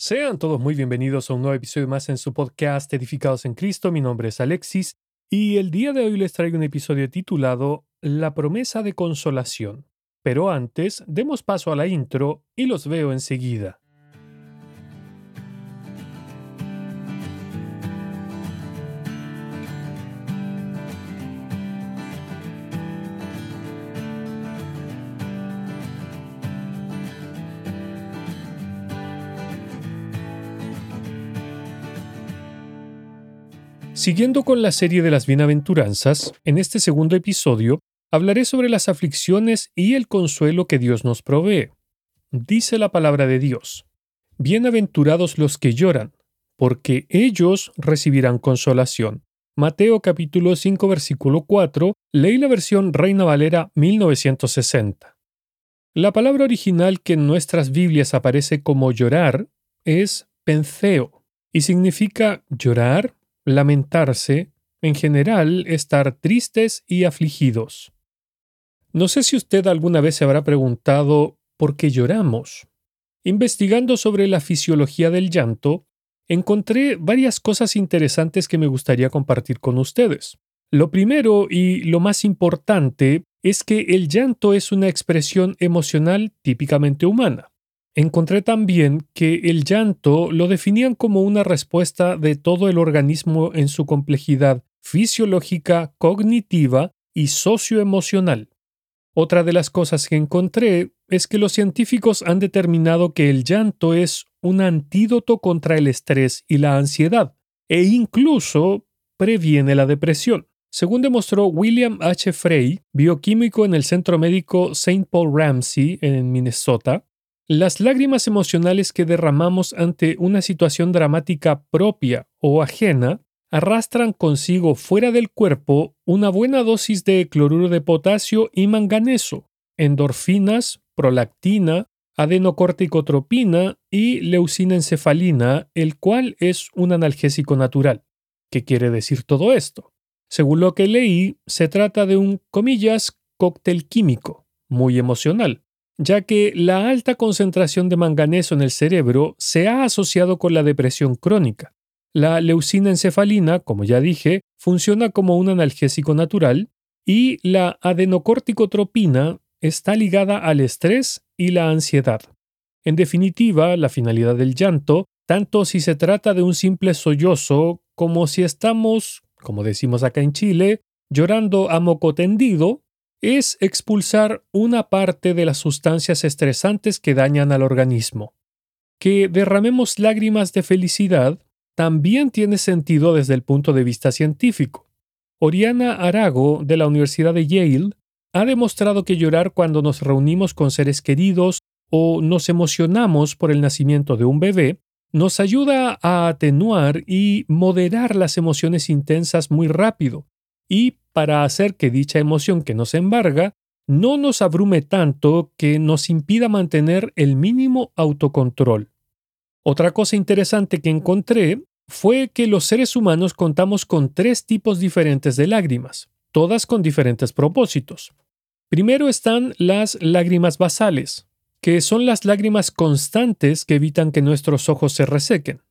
Sean todos muy bienvenidos a un nuevo episodio más en su podcast Edificados en Cristo. Mi nombre es Alexis y el día de hoy les traigo un episodio titulado La promesa de consolación. Pero antes, demos paso a la intro y los veo enseguida. Siguiendo con la serie de las bienaventuranzas, en este segundo episodio hablaré sobre las aflicciones y el consuelo que Dios nos provee. Dice la palabra de Dios, Bienaventurados los que lloran, porque ellos recibirán consolación. Mateo capítulo 5 versículo 4, leí la versión Reina Valera 1960. La palabra original que en nuestras Biblias aparece como llorar es penceo y significa llorar, lamentarse, en general estar tristes y afligidos. No sé si usted alguna vez se habrá preguntado por qué lloramos. Investigando sobre la fisiología del llanto, encontré varias cosas interesantes que me gustaría compartir con ustedes. Lo primero y lo más importante es que el llanto es una expresión emocional típicamente humana. Encontré también que el llanto lo definían como una respuesta de todo el organismo en su complejidad fisiológica, cognitiva y socioemocional. Otra de las cosas que encontré es que los científicos han determinado que el llanto es un antídoto contra el estrés y la ansiedad, e incluso previene la depresión. Según demostró William H. Frey, bioquímico en el Centro Médico St. Paul Ramsey en Minnesota, las lágrimas emocionales que derramamos ante una situación dramática propia o ajena arrastran consigo fuera del cuerpo una buena dosis de cloruro de potasio y manganeso, endorfinas, prolactina, adenocorticotropina y leucina encefalina, el cual es un analgésico natural. ¿Qué quiere decir todo esto? Según lo que leí, se trata de un, comillas, cóctel químico, muy emocional, ya que la alta concentración de manganeso en el cerebro se ha asociado con la depresión crónica. La leucina encefalina, como ya dije, funciona como un analgésico natural y la adenocorticotropina está ligada al estrés y la ansiedad. En definitiva, la finalidad del llanto, tanto si se trata de un simple sollozo como si estamos, como decimos acá en Chile, llorando a moco tendido, es expulsar una parte de las sustancias estresantes que dañan al organismo. Que derramemos lágrimas de felicidad también tiene sentido desde el punto de vista científico. Oriana Arago, de la Universidad de Yale, ha demostrado que llorar cuando nos reunimos con seres queridos o nos emocionamos por el nacimiento de un bebé nos ayuda a atenuar y moderar las emociones intensas muy rápido y para hacer que dicha emoción que nos embarga no nos abrume tanto que nos impida mantener el mínimo autocontrol. Otra cosa interesante que encontré fue que los seres humanos contamos con tres tipos diferentes de lágrimas, todas con diferentes propósitos. Primero están las lágrimas basales, que son las lágrimas constantes que evitan que nuestros ojos se resequen.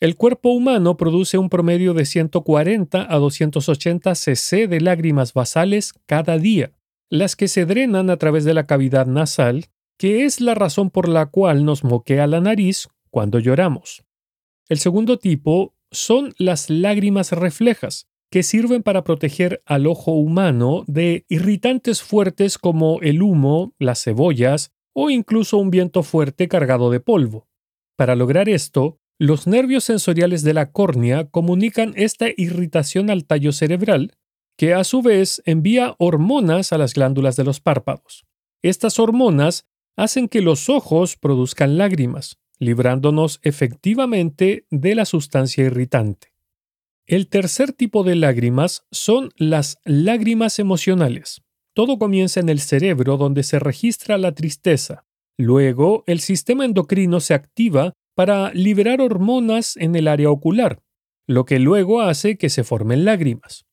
El cuerpo humano produce un promedio de 140 a 280 cc de lágrimas basales cada día, las que se drenan a través de la cavidad nasal, que es la razón por la cual nos moquea la nariz cuando lloramos. El segundo tipo son las lágrimas reflejas, que sirven para proteger al ojo humano de irritantes fuertes como el humo, las cebollas o incluso un viento fuerte cargado de polvo. Para lograr esto, los nervios sensoriales de la córnea comunican esta irritación al tallo cerebral, que a su vez envía hormonas a las glándulas de los párpados. Estas hormonas hacen que los ojos produzcan lágrimas, librándonos efectivamente de la sustancia irritante. El tercer tipo de lágrimas son las lágrimas emocionales. Todo comienza en el cerebro donde se registra la tristeza. Luego, el sistema endocrino se activa para liberar hormonas en el área ocular, lo que luego hace que se formen lágrimas.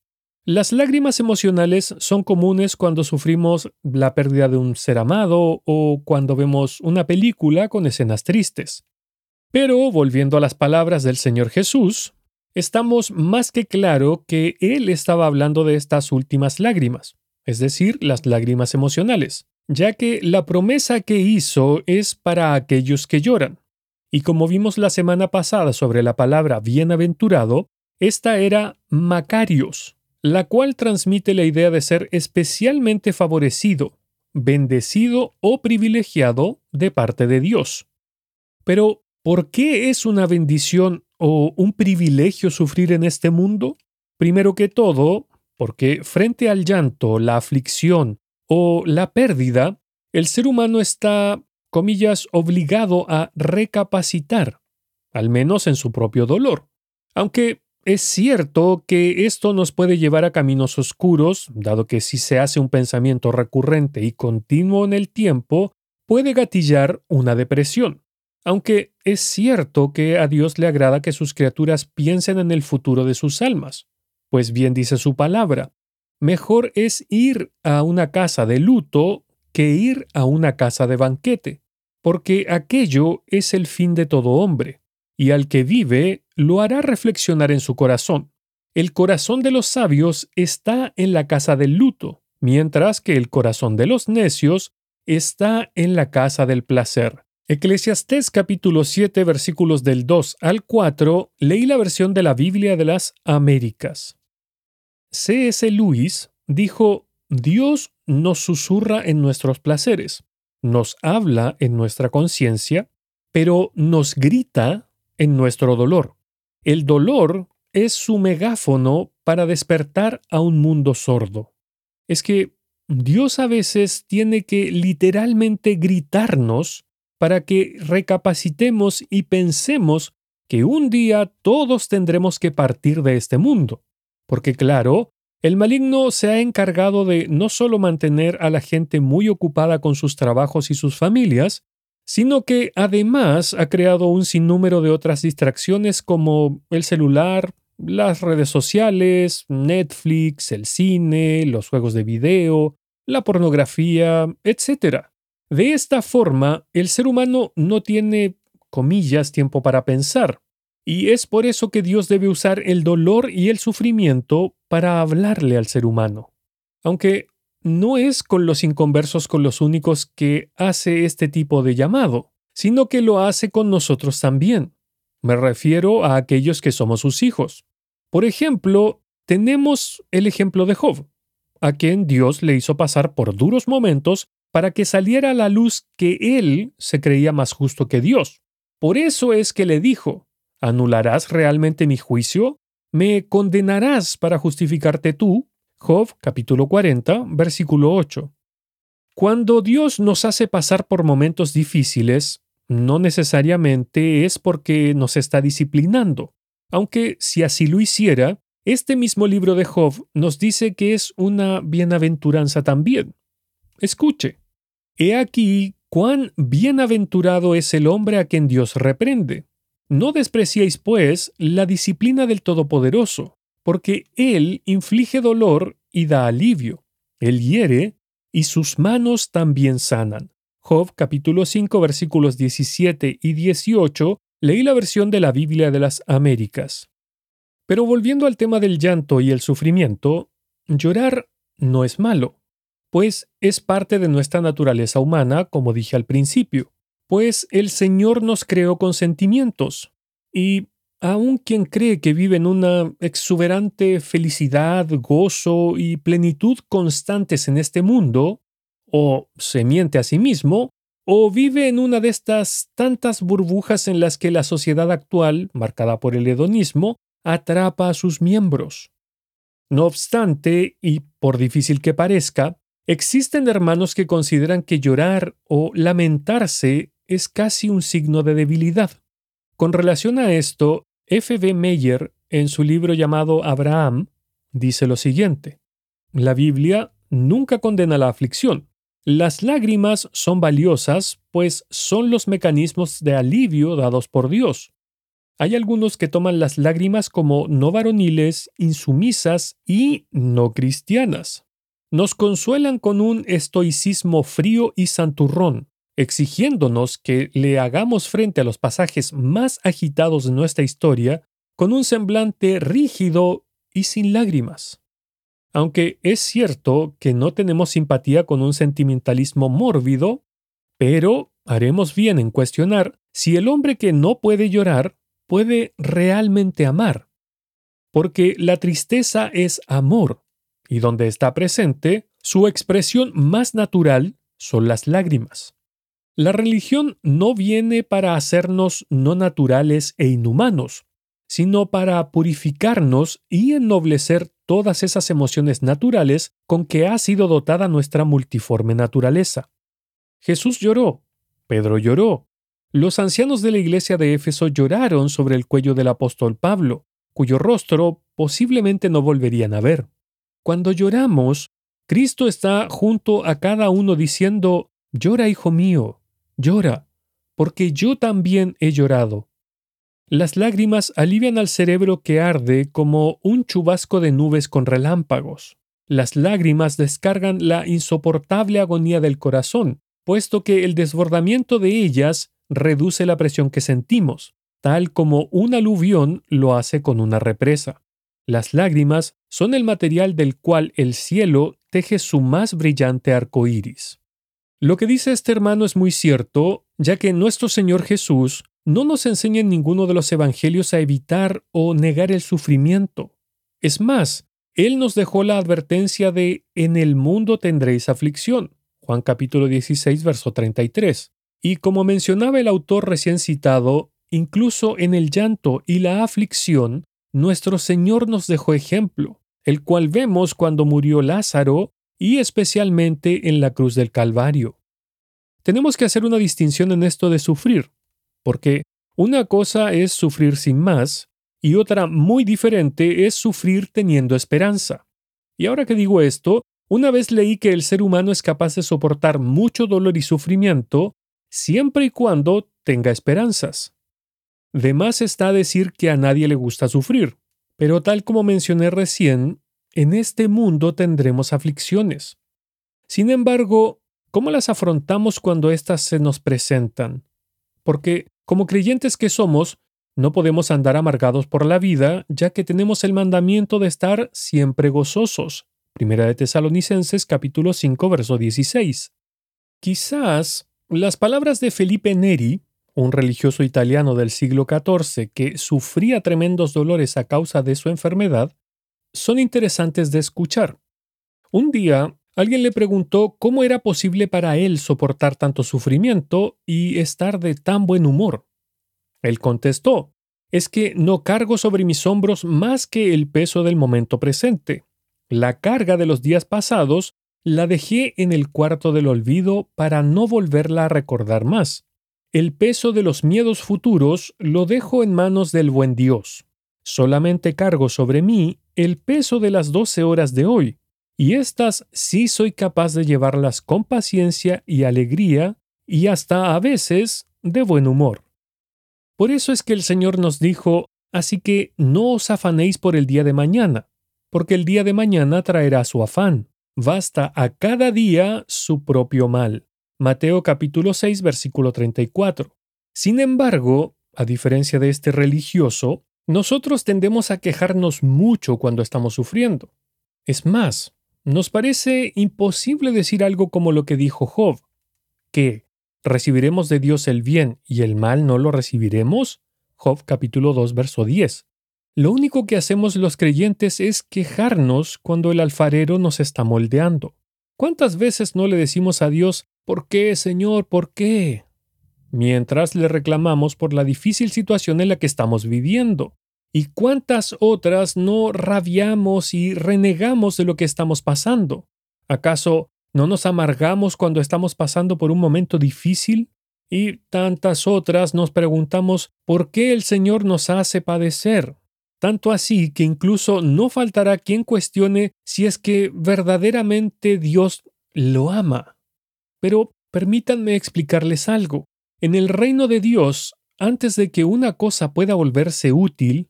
Las lágrimas emocionales son comunes cuando sufrimos la pérdida de un ser amado o cuando vemos una película con escenas tristes. Pero, volviendo a las palabras del Señor Jesús, estamos más que claro que Él estaba hablando de estas últimas lágrimas, es decir, las lágrimas emocionales, ya que la promesa que hizo es para aquellos que lloran. Y como vimos la semana pasada sobre la palabra bienaventurado, esta era Macarios, la cual transmite la idea de ser especialmente favorecido, bendecido o privilegiado de parte de Dios. Pero, ¿por qué es una bendición o un privilegio sufrir en este mundo? Primero que todo, porque frente al llanto, la aflicción o la pérdida, el ser humano está, comillas, obligado a recapacitar, al menos en su propio dolor. Aunque es cierto que esto nos puede llevar a caminos oscuros, dado que si se hace un pensamiento recurrente y continuo en el tiempo, puede gatillar una depresión. Aunque es cierto que a Dios le agrada que sus criaturas piensen en el futuro de sus almas. Pues bien dice su palabra, mejor es ir a una casa de luto que ir a una casa de banquete, porque aquello es el fin de todo hombre y al que vive lo hará reflexionar en su corazón. El corazón de los sabios está en la casa del luto, mientras que el corazón de los necios está en la casa del placer. Eclesiastés capítulo 7 versículos del 2 al 4 leí la versión de la Biblia de las Américas. C.S. Lewis dijo, Dios nos susurra en nuestros placeres, nos habla en nuestra conciencia, pero nos grita en nuestro dolor. El dolor es su megáfono para despertar a un mundo sordo. Es que Dios a veces tiene que literalmente gritarnos para que recapacitemos y pensemos que un día todos tendremos que partir de este mundo. Porque claro, el maligno se ha encargado de no solo mantener a la gente muy ocupada con sus trabajos y sus familias, sino que además ha creado un sinnúmero de otras distracciones como el celular, las redes sociales, Netflix, el cine, los juegos de video, la pornografía, etc. De esta forma, el ser humano no tiene, comillas, tiempo para pensar, y es por eso que Dios debe usar el dolor y el sufrimiento para hablarle al ser humano. Aunque no es con los inconversos con los únicos que hace este tipo de llamado, sino que lo hace con nosotros también. Me refiero a aquellos que somos sus hijos. Por ejemplo, tenemos el ejemplo de Job, a quien Dios le hizo pasar por duros momentos para que saliera a la luz que él se creía más justo que Dios. Por eso es que le dijo, ¿anularás realmente mi juicio? ¿Me condenarás para justificarte tú? Job capítulo 40, versículo 8. Cuando Dios nos hace pasar por momentos difíciles, no necesariamente es porque nos está disciplinando, aunque si así lo hiciera, este mismo libro de Job nos dice que es una bienaventuranza también. Escuche, he aquí cuán bienaventurado es el hombre a quien Dios reprende. No despreciéis, pues, la disciplina del Todopoderoso, porque Él inflige dolor y da alivio. Él hiere y sus manos también sanan. Job capítulo 5 versículos 17 y 18 leí la versión de la Biblia de las Américas. Pero volviendo al tema del llanto y el sufrimiento, llorar no es malo, pues es parte de nuestra naturaleza humana, como dije al principio, pues el Señor nos creó con sentimientos, y Aún quien cree que vive en una exuberante felicidad, gozo y plenitud constantes en este mundo, o se miente a sí mismo, o vive en una de estas tantas burbujas en las que la sociedad actual, marcada por el hedonismo, atrapa a sus miembros. No obstante, y por difícil que parezca, existen hermanos que consideran que llorar o lamentarse es casi un signo de debilidad. Con relación a esto, F. B. Meyer, en su libro llamado Abraham, dice lo siguiente. La Biblia nunca condena la aflicción. Las lágrimas son valiosas, pues son los mecanismos de alivio dados por Dios. Hay algunos que toman las lágrimas como no varoniles, insumisas y no cristianas. Nos consuelan con un estoicismo frío y santurrón, exigiéndonos que le hagamos frente a los pasajes más agitados de nuestra historia con un semblante rígido y sin lágrimas. Aunque es cierto que no tenemos simpatía con un sentimentalismo mórbido, pero haremos bien en cuestionar si el hombre que no puede llorar puede realmente amar. Porque la tristeza es amor, y donde está presente, su expresión más natural son las lágrimas. La religión no viene para hacernos no naturales e inhumanos, sino para purificarnos y ennoblecer todas esas emociones naturales con que ha sido dotada nuestra multiforme naturaleza. Jesús lloró, Pedro lloró, los ancianos de la iglesia de Éfeso lloraron sobre el cuello del apóstol Pablo, cuyo rostro posiblemente no volverían a ver. Cuando lloramos, Cristo está junto a cada uno diciendo, Llora, hijo mío, llora, porque yo también he llorado. Las lágrimas alivian al cerebro que arde como un chubasco de nubes con relámpagos. Las lágrimas descargan la insoportable agonía del corazón, puesto que el desbordamiento de ellas reduce la presión que sentimos, tal como un aluvión lo hace con una represa. Las lágrimas son el material del cual el cielo teje su más brillante arco iris. Lo que dice este hermano es muy cierto, ya que nuestro Señor Jesús no nos enseña en ninguno de los evangelios a evitar o negar el sufrimiento. Es más, Él nos dejó la advertencia de en el mundo tendréis aflicción. Juan capítulo 16, verso 33. Y como mencionaba el autor recién citado, incluso en el llanto y la aflicción, nuestro Señor nos dejó ejemplo, el cual vemos cuando murió Lázaro y especialmente en la cruz del Calvario. Tenemos que hacer una distinción en esto de sufrir porque una cosa es sufrir sin más y otra muy diferente es sufrir teniendo esperanza. Y ahora que digo esto, una vez leí que el ser humano es capaz de soportar mucho dolor y sufrimiento siempre y cuando tenga esperanzas. De más está decir que a nadie le gusta sufrir, pero tal como mencioné recién, en este mundo tendremos aflicciones. Sin embargo, ¿cómo las afrontamos cuando éstas se nos presentan? Porque como creyentes que somos, no podemos andar amargados por la vida, ya que tenemos el mandamiento de estar siempre gozosos. Primera de Tesalonicenses capítulo 5 verso 16. Quizás las palabras de Felipe Neri, un religioso italiano del siglo XIV que sufría tremendos dolores a causa de su enfermedad, son interesantes de escuchar. Un día Alguien le preguntó cómo era posible para él soportar tanto sufrimiento y estar de tan buen humor. Él contestó, es que no cargo sobre mis hombros más que el peso del momento presente. La carga de los días pasados la dejé en el cuarto del olvido para no volverla a recordar más. El peso de los miedos futuros lo dejo en manos del buen Dios. Solamente cargo sobre mí el peso de las doce horas de hoy, y estas sí soy capaz de llevarlas con paciencia y alegría y hasta a veces de buen humor. Por eso es que el Señor nos dijo, así que no os afanéis por el día de mañana, porque el día de mañana traerá su afán. Basta a cada día su propio mal. Mateo capítulo 6 versículo 34. Sin embargo, a diferencia de este religioso, nosotros tendemos a quejarnos mucho cuando estamos sufriendo. Es más, nos parece imposible decir algo como lo que dijo Job, que recibiremos de Dios el bien y el mal no lo recibiremos. Job capítulo 2 verso 10. Lo único que hacemos los creyentes es quejarnos cuando el alfarero nos está moldeando. ¿Cuántas veces no le decimos a Dios, ¿por qué, Señor, por qué? Mientras le reclamamos por la difícil situación en la que estamos viviendo. ¿Y cuántas otras no rabiamos y renegamos de lo que estamos pasando? ¿Acaso no nos amargamos cuando estamos pasando por un momento difícil? Y tantas otras nos preguntamos por qué el Señor nos hace padecer. Tanto así que incluso no faltará quien cuestione si es que verdaderamente Dios lo ama. Pero permítanme explicarles algo. En el reino de Dios, antes de que una cosa pueda volverse útil,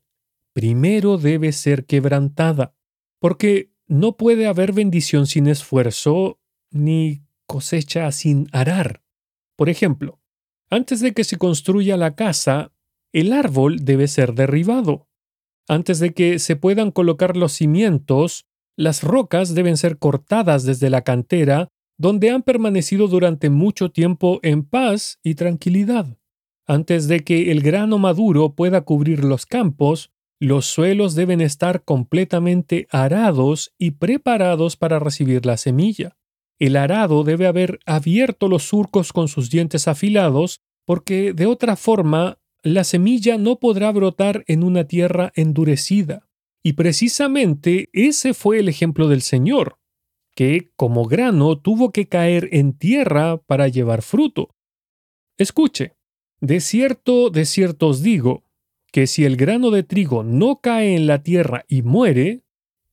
primero debe ser quebrantada, porque no puede haber bendición sin esfuerzo ni cosecha sin arar. Por ejemplo, antes de que se construya la casa, el árbol debe ser derribado. Antes de que se puedan colocar los cimientos, las rocas deben ser cortadas desde la cantera, donde han permanecido durante mucho tiempo en paz y tranquilidad. Antes de que el grano maduro pueda cubrir los campos, los suelos deben estar completamente arados y preparados para recibir la semilla. El arado debe haber abierto los surcos con sus dientes afilados, porque de otra forma la semilla no podrá brotar en una tierra endurecida. Y precisamente ese fue el ejemplo del Señor, que como grano tuvo que caer en tierra para llevar fruto. Escuche, de cierto, de cierto os digo, que si el grano de trigo no cae en la tierra y muere,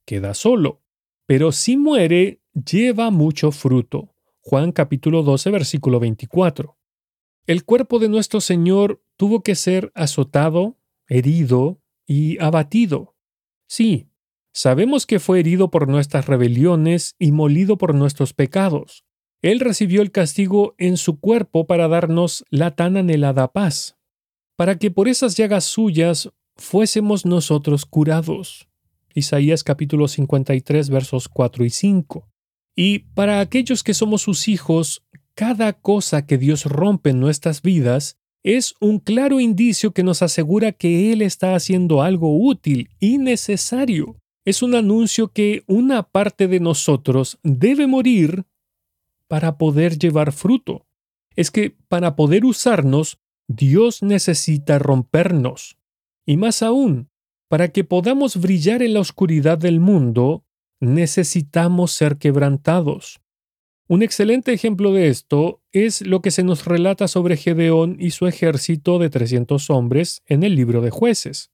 queda solo, pero si muere, lleva mucho fruto. Juan capítulo 12, versículo 24. El cuerpo de nuestro Señor tuvo que ser azotado, herido y abatido. Sí, sabemos que fue herido por nuestras rebeliones y molido por nuestros pecados. Él recibió el castigo en su cuerpo para darnos la tan anhelada paz, para que por esas llagas suyas fuésemos nosotros curados. Isaías capítulo 53 versos 4 y 5. Y para aquellos que somos sus hijos, cada cosa que Dios rompe en nuestras vidas es un claro indicio que nos asegura que Él está haciendo algo útil y necesario. Es un anuncio que una parte de nosotros debe morir para poder llevar fruto. Es que para poder usarnos, Dios necesita rompernos. Y más aún, para que podamos brillar en la oscuridad del mundo, necesitamos ser quebrantados. Un excelente ejemplo de esto es lo que se nos relata sobre Gedeón y su ejército de 300 hombres en el libro de jueces.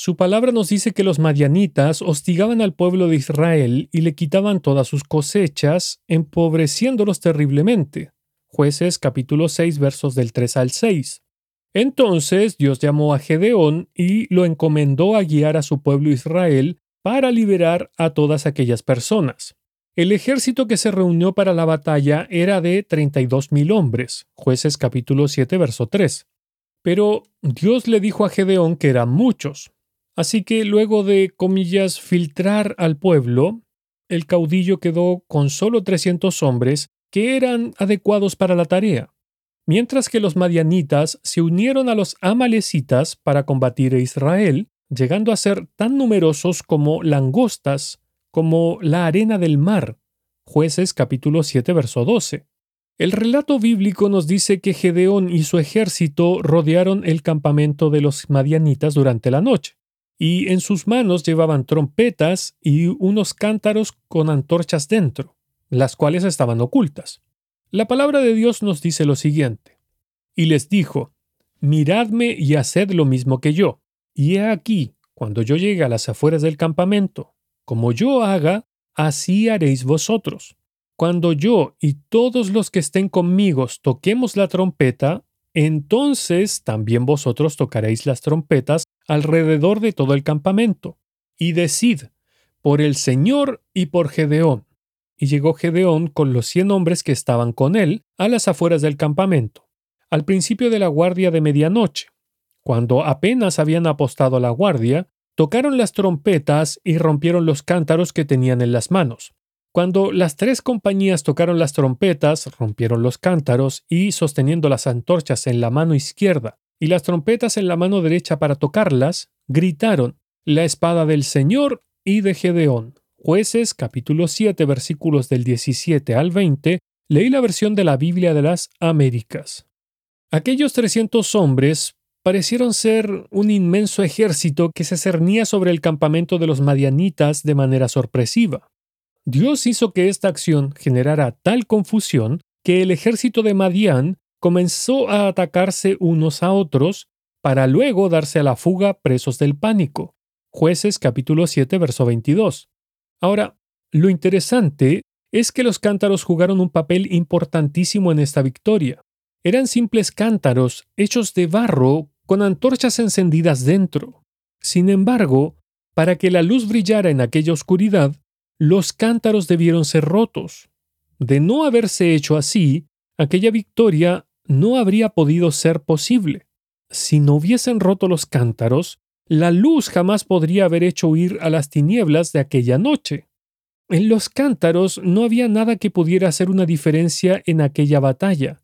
Su palabra nos dice que los madianitas hostigaban al pueblo de Israel y le quitaban todas sus cosechas, empobreciéndolos terriblemente. Jueces capítulo 6 versos del 3 al 6. Entonces Dios llamó a Gedeón y lo encomendó a guiar a su pueblo Israel para liberar a todas aquellas personas. El ejército que se reunió para la batalla era de 32.000 hombres, jueces capítulo 7, verso 3. Pero Dios le dijo a Gedeón que eran muchos. Así que luego de, comillas, filtrar al pueblo, el caudillo quedó con solo 300 hombres que eran adecuados para la tarea, mientras que los madianitas se unieron a los amalecitas para combatir a Israel, llegando a ser tan numerosos como langostas como la arena del mar. Jueces capítulo 7 verso 12. El relato bíblico nos dice que Gedeón y su ejército rodearon el campamento de los madianitas durante la noche, y en sus manos llevaban trompetas y unos cántaros con antorchas dentro, las cuales estaban ocultas. La palabra de Dios nos dice lo siguiente, y les dijo, Miradme y haced lo mismo que yo, y he aquí, cuando yo llegue a las afueras del campamento, como yo haga, así haréis vosotros. Cuando yo y todos los que estén conmigo toquemos la trompeta, entonces también vosotros tocaréis las trompetas alrededor de todo el campamento. Y decid, por el Señor y por Gedeón. Y llegó Gedeón con los cien hombres que estaban con él a las afueras del campamento, al principio de la guardia de medianoche. Cuando apenas habían apostado la guardia, Tocaron las trompetas y rompieron los cántaros que tenían en las manos. Cuando las tres compañías tocaron las trompetas, rompieron los cántaros y, sosteniendo las antorchas en la mano izquierda y las trompetas en la mano derecha para tocarlas, gritaron, La espada del Señor y de Gedeón. Jueces capítulo 7 versículos del 17 al 20, leí la versión de la Biblia de las Américas. Aquellos 300 hombres parecieron ser un inmenso ejército que se cernía sobre el campamento de los madianitas de manera sorpresiva. Dios hizo que esta acción generara tal confusión que el ejército de Madián comenzó a atacarse unos a otros para luego darse a la fuga presos del pánico. Jueces capítulo 7 verso 22. Ahora, lo interesante es que los cántaros jugaron un papel importantísimo en esta victoria. Eran simples cántaros hechos de barro con antorchas encendidas dentro. Sin embargo, para que la luz brillara en aquella oscuridad, los cántaros debieron ser rotos. De no haberse hecho así, aquella victoria no habría podido ser posible. Si no hubiesen roto los cántaros, la luz jamás podría haber hecho huir a las tinieblas de aquella noche. En los cántaros no había nada que pudiera hacer una diferencia en aquella batalla,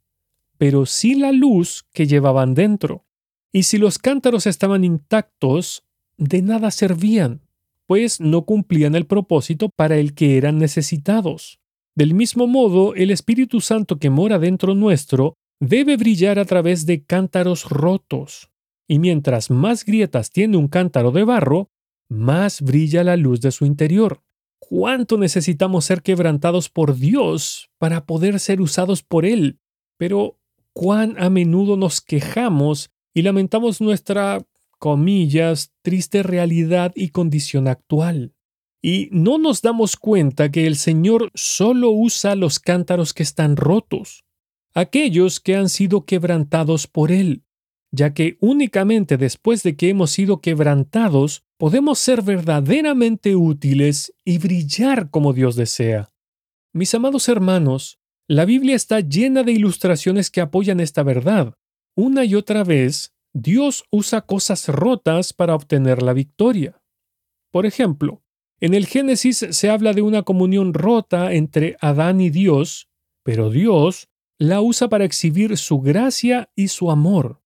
pero sí la luz que llevaban dentro. Y si los cántaros estaban intactos, de nada servían, pues no cumplían el propósito para el que eran necesitados. Del mismo modo, el Espíritu Santo que mora dentro nuestro debe brillar a través de cántaros rotos. Y mientras más grietas tiene un cántaro de barro, más brilla la luz de su interior. ¿Cuánto necesitamos ser quebrantados por Dios para poder ser usados por Él? Pero cuán a menudo nos quejamos y lamentamos nuestra, comillas, triste realidad y condición actual. Y no nos damos cuenta que el Señor solo usa los cántaros que están rotos, aquellos que han sido quebrantados por Él, ya que únicamente después de que hemos sido quebrantados podemos ser verdaderamente útiles y brillar como Dios desea. Mis amados hermanos, la Biblia está llena de ilustraciones que apoyan esta verdad. Una y otra vez, Dios usa cosas rotas para obtener la victoria. Por ejemplo, en el Génesis se habla de una comunión rota entre Adán y Dios, pero Dios la usa para exhibir su gracia y su amor.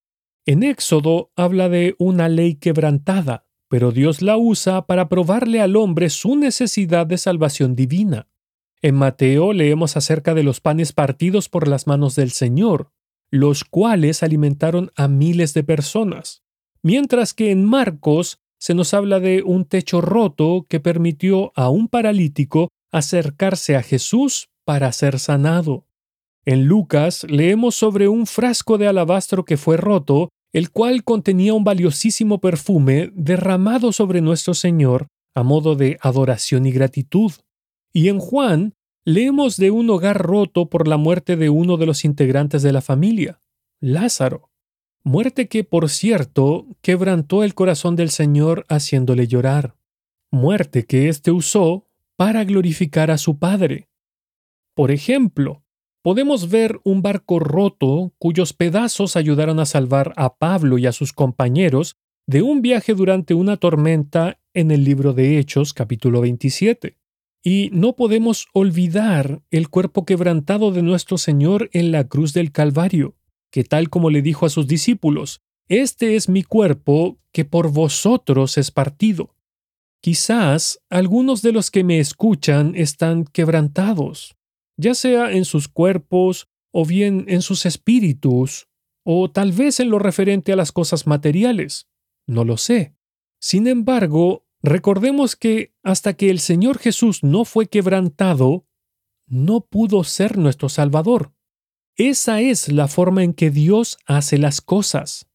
En Éxodo habla de una ley quebrantada, pero Dios la usa para probarle al hombre su necesidad de salvación divina. En Mateo leemos acerca de los panes partidos por las manos del Señor, los cuales alimentaron a miles de personas, mientras que en Marcos se nos habla de un techo roto que permitió a un paralítico acercarse a Jesús para ser sanado. En Lucas leemos sobre un frasco de alabastro que fue roto, el cual contenía un valiosísimo perfume derramado sobre nuestro Señor a modo de adoración y gratitud. Y en Juan leemos de un hogar roto por la muerte de uno de los integrantes de la familia, Lázaro. Muerte que, por cierto, quebrantó el corazón del Señor haciéndole llorar. Muerte que éste usó para glorificar a su Padre. Por ejemplo, podemos ver un barco roto cuyos pedazos ayudaron a salvar a Pablo y a sus compañeros de un viaje durante una tormenta en el libro de Hechos capítulo 27. Y no podemos olvidar el cuerpo quebrantado de nuestro Señor en la cruz del Calvario, que tal como le dijo a sus discípulos, Este es mi cuerpo que por vosotros es partido. Quizás algunos de los que me escuchan están quebrantados, ya sea en sus cuerpos o bien en sus espíritus, o tal vez en lo referente a las cosas materiales. No lo sé. Sin embargo, Recordemos que hasta que el Señor Jesús no fue quebrantado, no pudo ser nuestro Salvador. Esa es la forma en que Dios hace las cosas.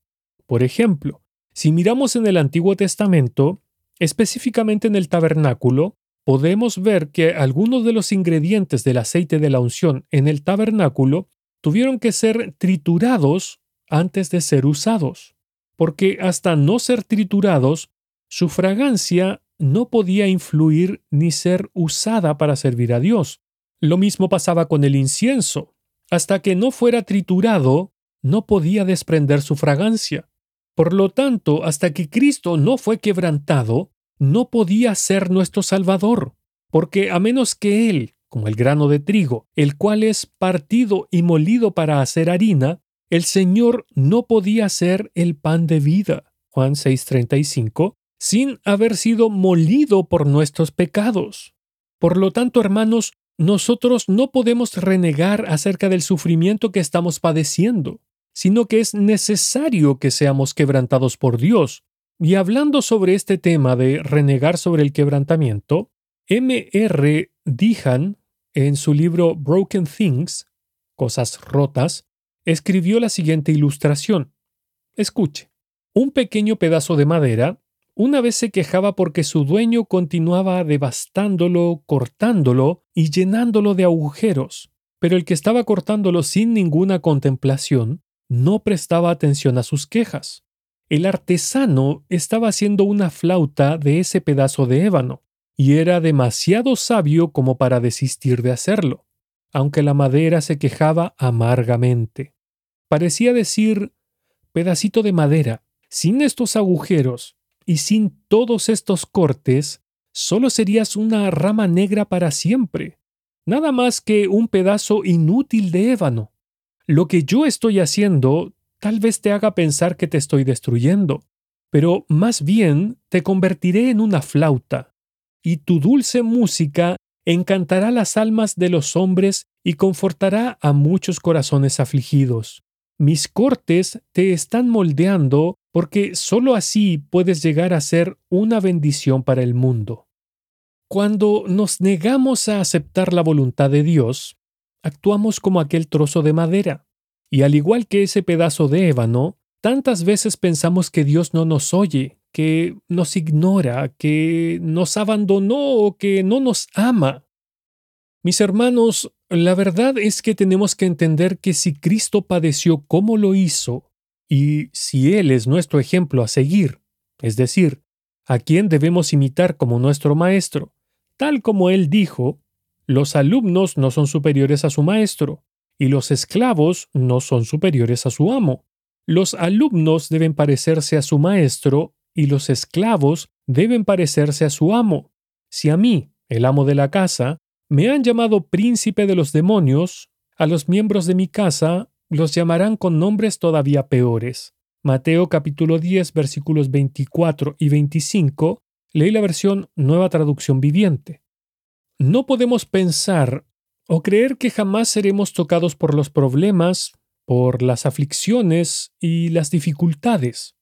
Por ejemplo, si miramos en el Antiguo Testamento, específicamente en el tabernáculo, podemos ver que algunos de los ingredientes del aceite de la unción en el tabernáculo tuvieron que ser triturados antes de ser usados, porque hasta no ser triturados su fragancia no podía influir ni ser usada para servir a Dios. Lo mismo pasaba con el incienso. Hasta que no fuera triturado, no podía desprender su fragancia. Por lo tanto, hasta que Cristo no fue quebrantado, no podía ser nuestro Salvador, porque a menos que Él, como el grano de trigo, el cual es partido y molido para hacer harina, el Señor no podía ser el pan de vida. Juan 6:35 sin haber sido molido por nuestros pecados. Por lo tanto, hermanos, nosotros no podemos renegar acerca del sufrimiento que estamos padeciendo, sino que es necesario que seamos quebrantados por Dios. Y hablando sobre este tema de renegar sobre el quebrantamiento, M. R. Dihan, en su libro Broken Things, Cosas Rotas, escribió la siguiente ilustración. Escuche. Un pequeño pedazo de madera una vez se quejaba porque su dueño continuaba devastándolo, cortándolo y llenándolo de agujeros, pero el que estaba cortándolo sin ninguna contemplación no prestaba atención a sus quejas. El artesano estaba haciendo una flauta de ese pedazo de ébano, y era demasiado sabio como para desistir de hacerlo, aunque la madera se quejaba amargamente. parecía decir pedacito de madera, sin estos agujeros y sin todos estos cortes, solo serías una rama negra para siempre, nada más que un pedazo inútil de ébano. Lo que yo estoy haciendo tal vez te haga pensar que te estoy destruyendo, pero más bien te convertiré en una flauta, y tu dulce música encantará las almas de los hombres y confortará a muchos corazones afligidos. Mis cortes te están moldeando porque sólo así puedes llegar a ser una bendición para el mundo. Cuando nos negamos a aceptar la voluntad de Dios, actuamos como aquel trozo de madera, y al igual que ese pedazo de ébano, tantas veces pensamos que Dios no nos oye, que nos ignora, que nos abandonó o que no nos ama. Mis hermanos, la verdad es que tenemos que entender que si Cristo padeció como lo hizo, y si Él es nuestro ejemplo a seguir, es decir, a quien debemos imitar como nuestro Maestro, tal como Él dijo, los alumnos no son superiores a su Maestro, y los esclavos no son superiores a su amo. Los alumnos deben parecerse a su Maestro, y los esclavos deben parecerse a su amo. Si a mí, el amo de la casa, me han llamado príncipe de los demonios, a los miembros de mi casa los llamarán con nombres todavía peores. Mateo capítulo 10 versículos 24 y 25, leí la versión Nueva Traducción Viviente. No podemos pensar o creer que jamás seremos tocados por los problemas, por las aflicciones y las dificultades.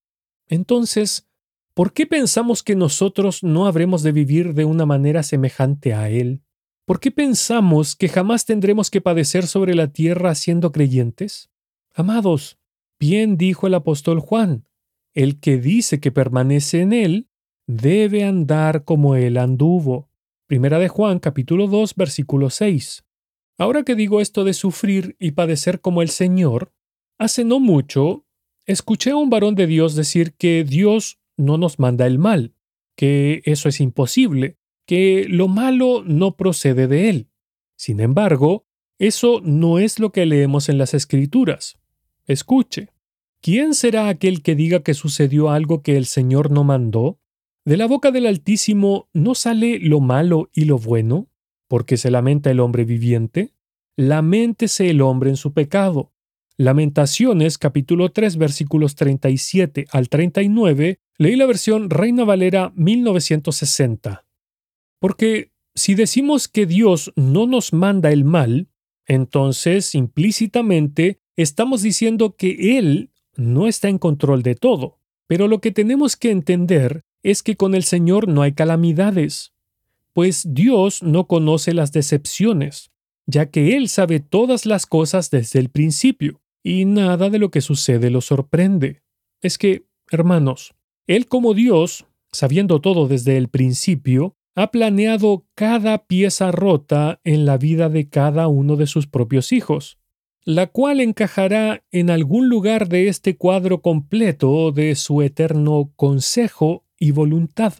Entonces, ¿por qué pensamos que nosotros no habremos de vivir de una manera semejante a Él? ¿Por qué pensamos que jamás tendremos que padecer sobre la tierra siendo creyentes? Amados, bien dijo el apóstol Juan, el que dice que permanece en él, debe andar como él anduvo. Primera de Juan capítulo 2 versículo 6. Ahora que digo esto de sufrir y padecer como el Señor, hace no mucho escuché a un varón de Dios decir que Dios no nos manda el mal, que eso es imposible, que lo malo no procede de él. Sin embargo, eso no es lo que leemos en las Escrituras. Escuche, ¿quién será aquel que diga que sucedió algo que el Señor no mandó? De la boca del Altísimo no sale lo malo y lo bueno, porque se lamenta el hombre viviente. Laméntese el hombre en su pecado. Lamentaciones capítulo 3 versículos 37 al 39, leí la versión Reina Valera 1960. Porque si decimos que Dios no nos manda el mal, entonces implícitamente estamos diciendo que Él no está en control de todo. Pero lo que tenemos que entender es que con el Señor no hay calamidades, pues Dios no conoce las decepciones, ya que Él sabe todas las cosas desde el principio, y nada de lo que sucede lo sorprende. Es que, hermanos, Él como Dios, sabiendo todo desde el principio, ha planeado cada pieza rota en la vida de cada uno de sus propios hijos, la cual encajará en algún lugar de este cuadro completo de su eterno consejo y voluntad.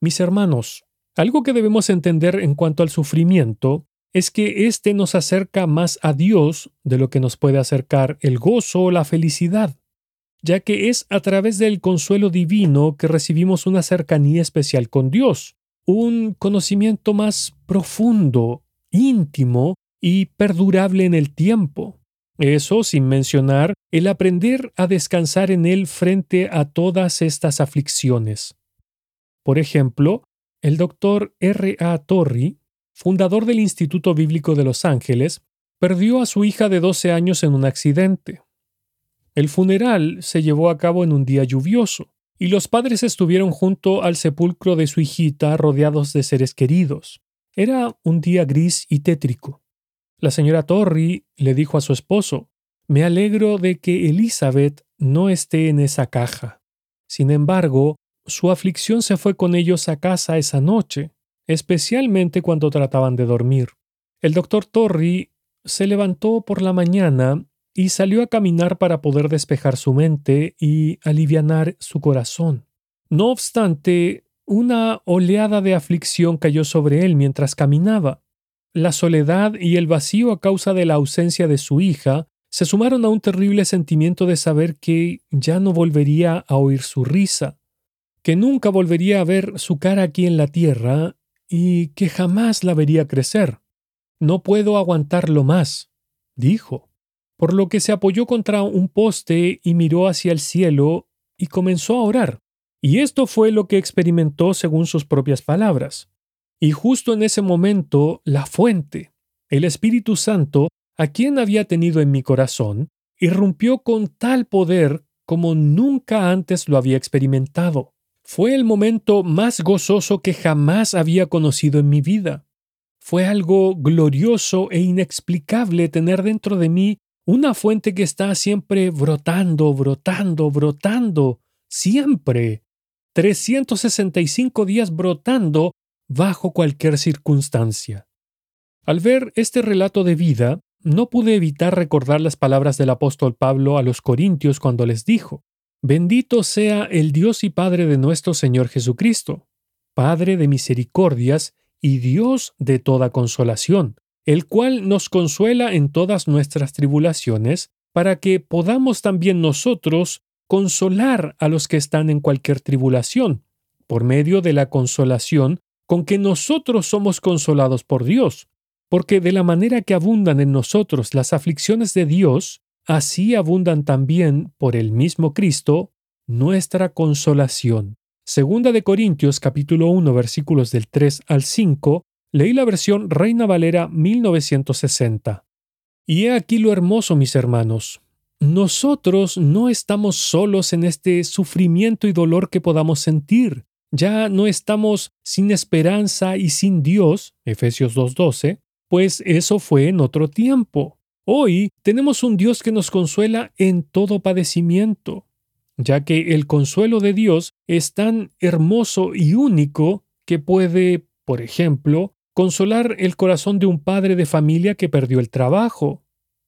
Mis hermanos, algo que debemos entender en cuanto al sufrimiento es que éste nos acerca más a Dios de lo que nos puede acercar el gozo o la felicidad, ya que es a través del consuelo divino que recibimos una cercanía especial con Dios, un conocimiento más profundo, íntimo y perdurable en el tiempo. Eso sin mencionar el aprender a descansar en él frente a todas estas aflicciones. Por ejemplo, el doctor R. A. Torrey, fundador del Instituto Bíblico de Los Ángeles, perdió a su hija de 12 años en un accidente. El funeral se llevó a cabo en un día lluvioso, y los padres estuvieron junto al sepulcro de su hijita rodeados de seres queridos. Era un día gris y tétrico. La señora Torrey le dijo a su esposo, Me alegro de que Elizabeth no esté en esa caja. Sin embargo, su aflicción se fue con ellos a casa esa noche, especialmente cuando trataban de dormir. El doctor Torrey se levantó por la mañana y salió a caminar para poder despejar su mente y alivianar su corazón. No obstante, una oleada de aflicción cayó sobre él mientras caminaba. La soledad y el vacío a causa de la ausencia de su hija se sumaron a un terrible sentimiento de saber que ya no volvería a oír su risa, que nunca volvería a ver su cara aquí en la tierra y que jamás la vería crecer. No puedo aguantarlo más, dijo, por lo que se apoyó contra un poste y miró hacia el cielo y comenzó a orar. Y esto fue lo que experimentó según sus propias palabras. Y justo en ese momento, la fuente, el Espíritu Santo, a quien había tenido en mi corazón, irrumpió con tal poder como nunca antes lo había experimentado. Fue el momento más gozoso que jamás había conocido en mi vida. Fue algo glorioso e inexplicable tener dentro de mí una fuente que está siempre brotando, brotando, brotando, siempre. 365 días brotando bajo cualquier circunstancia. Al ver este relato de vida, no pude evitar recordar las palabras del apóstol Pablo a los Corintios cuando les dijo, Bendito sea el Dios y Padre de nuestro Señor Jesucristo, Padre de misericordias y Dios de toda consolación, el cual nos consuela en todas nuestras tribulaciones, para que podamos también nosotros consolar a los que están en cualquier tribulación, por medio de la consolación con que nosotros somos consolados por Dios, porque de la manera que abundan en nosotros las aflicciones de Dios, así abundan también por el mismo Cristo nuestra consolación. Segunda de Corintios capítulo 1 versículos del 3 al 5, leí la versión Reina Valera 1960. Y he aquí lo hermoso, mis hermanos. Nosotros no estamos solos en este sufrimiento y dolor que podamos sentir. Ya no estamos sin esperanza y sin Dios, Efesios 2.12, pues eso fue en otro tiempo. Hoy tenemos un Dios que nos consuela en todo padecimiento, ya que el consuelo de Dios es tan hermoso y único que puede, por ejemplo, consolar el corazón de un padre de familia que perdió el trabajo,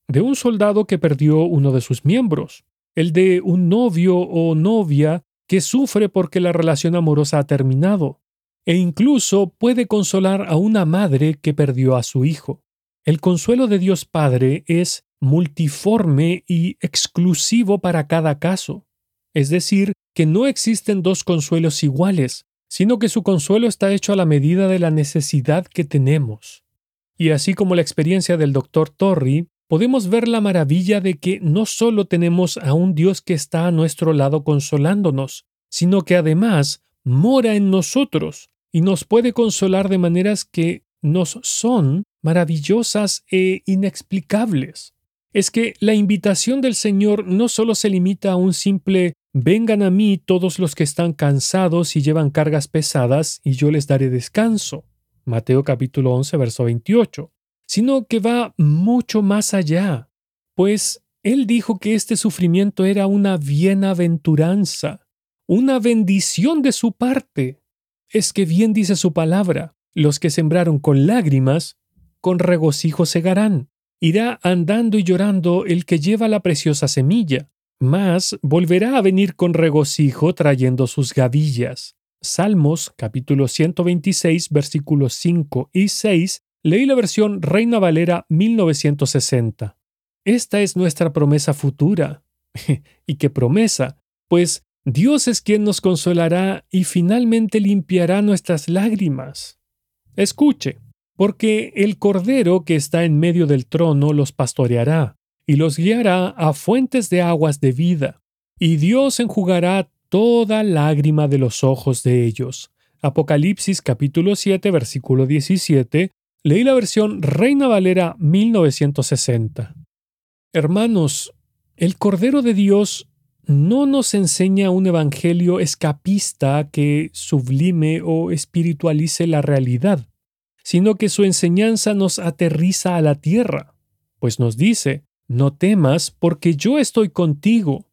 de un soldado que perdió uno de sus miembros, el de un novio o novia que sufre porque la relación amorosa ha terminado, e incluso puede consolar a una madre que perdió a su hijo. El consuelo de Dios Padre es multiforme y exclusivo para cada caso, es decir, que no existen dos consuelos iguales, sino que su consuelo está hecho a la medida de la necesidad que tenemos. Y así como la experiencia del doctor Torrey, podemos ver la maravilla de que no solo tenemos a un Dios que está a nuestro lado consolándonos, sino que además mora en nosotros y nos puede consolar de maneras que nos son maravillosas e inexplicables. Es que la invitación del Señor no solo se limita a un simple vengan a mí todos los que están cansados y llevan cargas pesadas y yo les daré descanso. Mateo capítulo 11 verso 28 sino que va mucho más allá, pues Él dijo que este sufrimiento era una bienaventuranza, una bendición de su parte. Es que bien dice su palabra, los que sembraron con lágrimas, con regocijo segarán. Irá andando y llorando el que lleva la preciosa semilla, mas volverá a venir con regocijo trayendo sus gavillas. Salmos capítulo 126 versículos 5 y 6 Leí la versión Reina Valera 1960. Esta es nuestra promesa futura. ¿Y qué promesa? Pues Dios es quien nos consolará y finalmente limpiará nuestras lágrimas. Escuche, porque el Cordero que está en medio del trono los pastoreará y los guiará a fuentes de aguas de vida, y Dios enjugará toda lágrima de los ojos de ellos. Apocalipsis capítulo 7 versículo 17 Leí la versión Reina Valera 1960. Hermanos, el Cordero de Dios no nos enseña un evangelio escapista que sublime o espiritualice la realidad, sino que su enseñanza nos aterriza a la tierra, pues nos dice, no temas porque yo estoy contigo,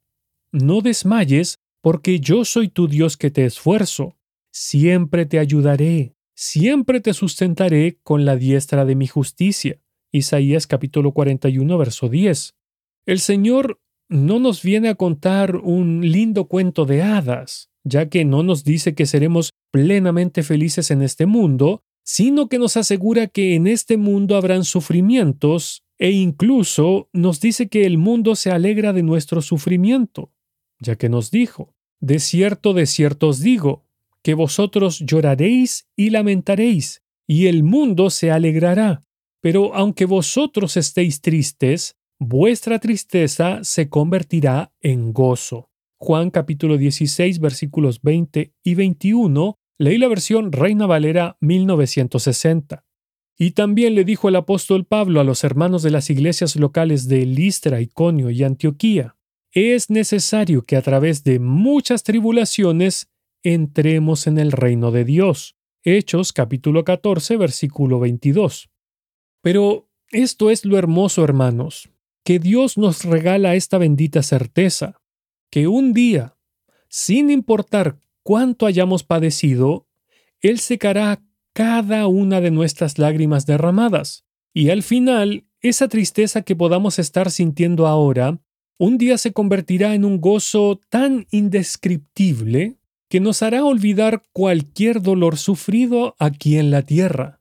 no desmayes porque yo soy tu Dios que te esfuerzo, siempre te ayudaré, siempre te sustentaré con la diestra de mi justicia. Isaías capítulo 41, verso 10. El Señor no nos viene a contar un lindo cuento de hadas, ya que no nos dice que seremos plenamente felices en este mundo, sino que nos asegura que en este mundo habrán sufrimientos e incluso nos dice que el mundo se alegra de nuestro sufrimiento, ya que nos dijo, de cierto, de cierto os digo, que vosotros lloraréis y lamentaréis, y el mundo se alegrará. Pero aunque vosotros estéis tristes, vuestra tristeza se convertirá en gozo. Juan capítulo 16 versículos 20 y 21, leí la versión Reina Valera 1960. Y también le dijo el apóstol Pablo a los hermanos de las iglesias locales de Listra, Iconio y Antioquía, es necesario que a través de muchas tribulaciones entremos en el reino de Dios. Hechos capítulo 14 versículo 22. Pero esto es lo hermoso, hermanos, que Dios nos regala esta bendita certeza, que un día, sin importar cuánto hayamos padecido, Él secará cada una de nuestras lágrimas derramadas. Y al final, esa tristeza que podamos estar sintiendo ahora, un día se convertirá en un gozo tan indescriptible que nos hará olvidar cualquier dolor sufrido aquí en la tierra.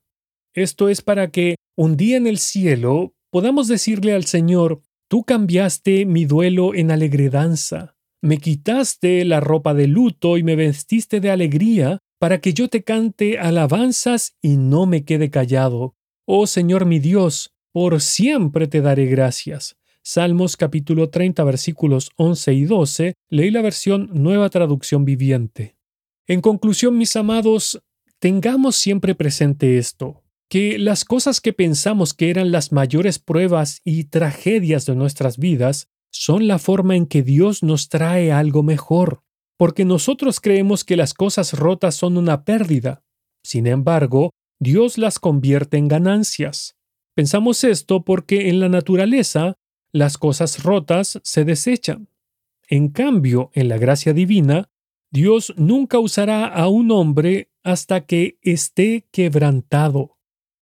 Esto es para que un día en el cielo podamos decirle al Señor, Tú cambiaste mi duelo en alegredanza, me quitaste la ropa de luto y me vestiste de alegría para que yo te cante alabanzas y no me quede callado. Oh Señor mi Dios, por siempre te daré gracias. Salmos capítulo 30 versículos 11 y 12, leí la versión Nueva Traducción Viviente. En conclusión, mis amados, tengamos siempre presente esto, que las cosas que pensamos que eran las mayores pruebas y tragedias de nuestras vidas son la forma en que Dios nos trae algo mejor porque nosotros creemos que las cosas rotas son una pérdida. Sin embargo, Dios las convierte en ganancias. Pensamos esto porque en la naturaleza las cosas rotas se desechan. En cambio, en la gracia divina, Dios nunca usará a un hombre hasta que esté quebrantado.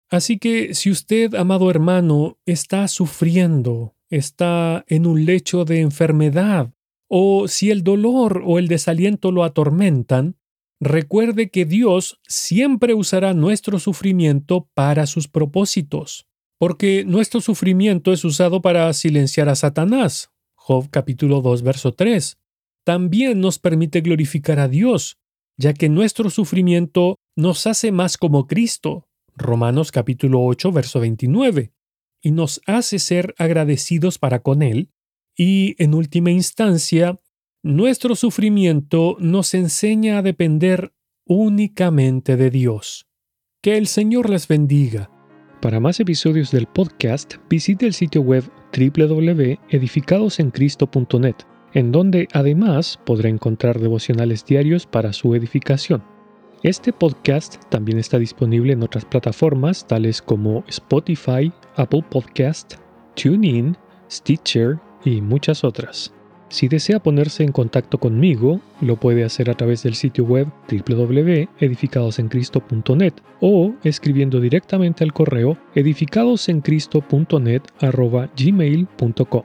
Así que si usted, amado hermano, está sufriendo, está en un lecho de enfermedad, o si el dolor o el desaliento lo atormentan, recuerde que Dios siempre usará nuestro sufrimiento para sus propósitos, porque nuestro sufrimiento es usado para silenciar a Satanás. Job capítulo 2 verso 3. También nos permite glorificar a Dios, ya que nuestro sufrimiento nos hace más como Cristo. Romanos capítulo 8 verso 29. Y nos hace ser agradecidos para con Él y, en última instancia, nuestro sufrimiento nos enseña a depender únicamente de Dios. Que el Señor les bendiga. Para más episodios del podcast, visite el sitio web www.edificadosencristo.net, en donde además podrá encontrar devocionales diarios para su edificación. Este podcast también está disponible en otras plataformas tales como Spotify, Apple Podcast, TuneIn, Stitcher, y muchas otras. Si desea ponerse en contacto conmigo, lo puede hacer a través del sitio web www.edificadosencristo.net o escribiendo directamente al correo edificadosencristo.net@gmail.com.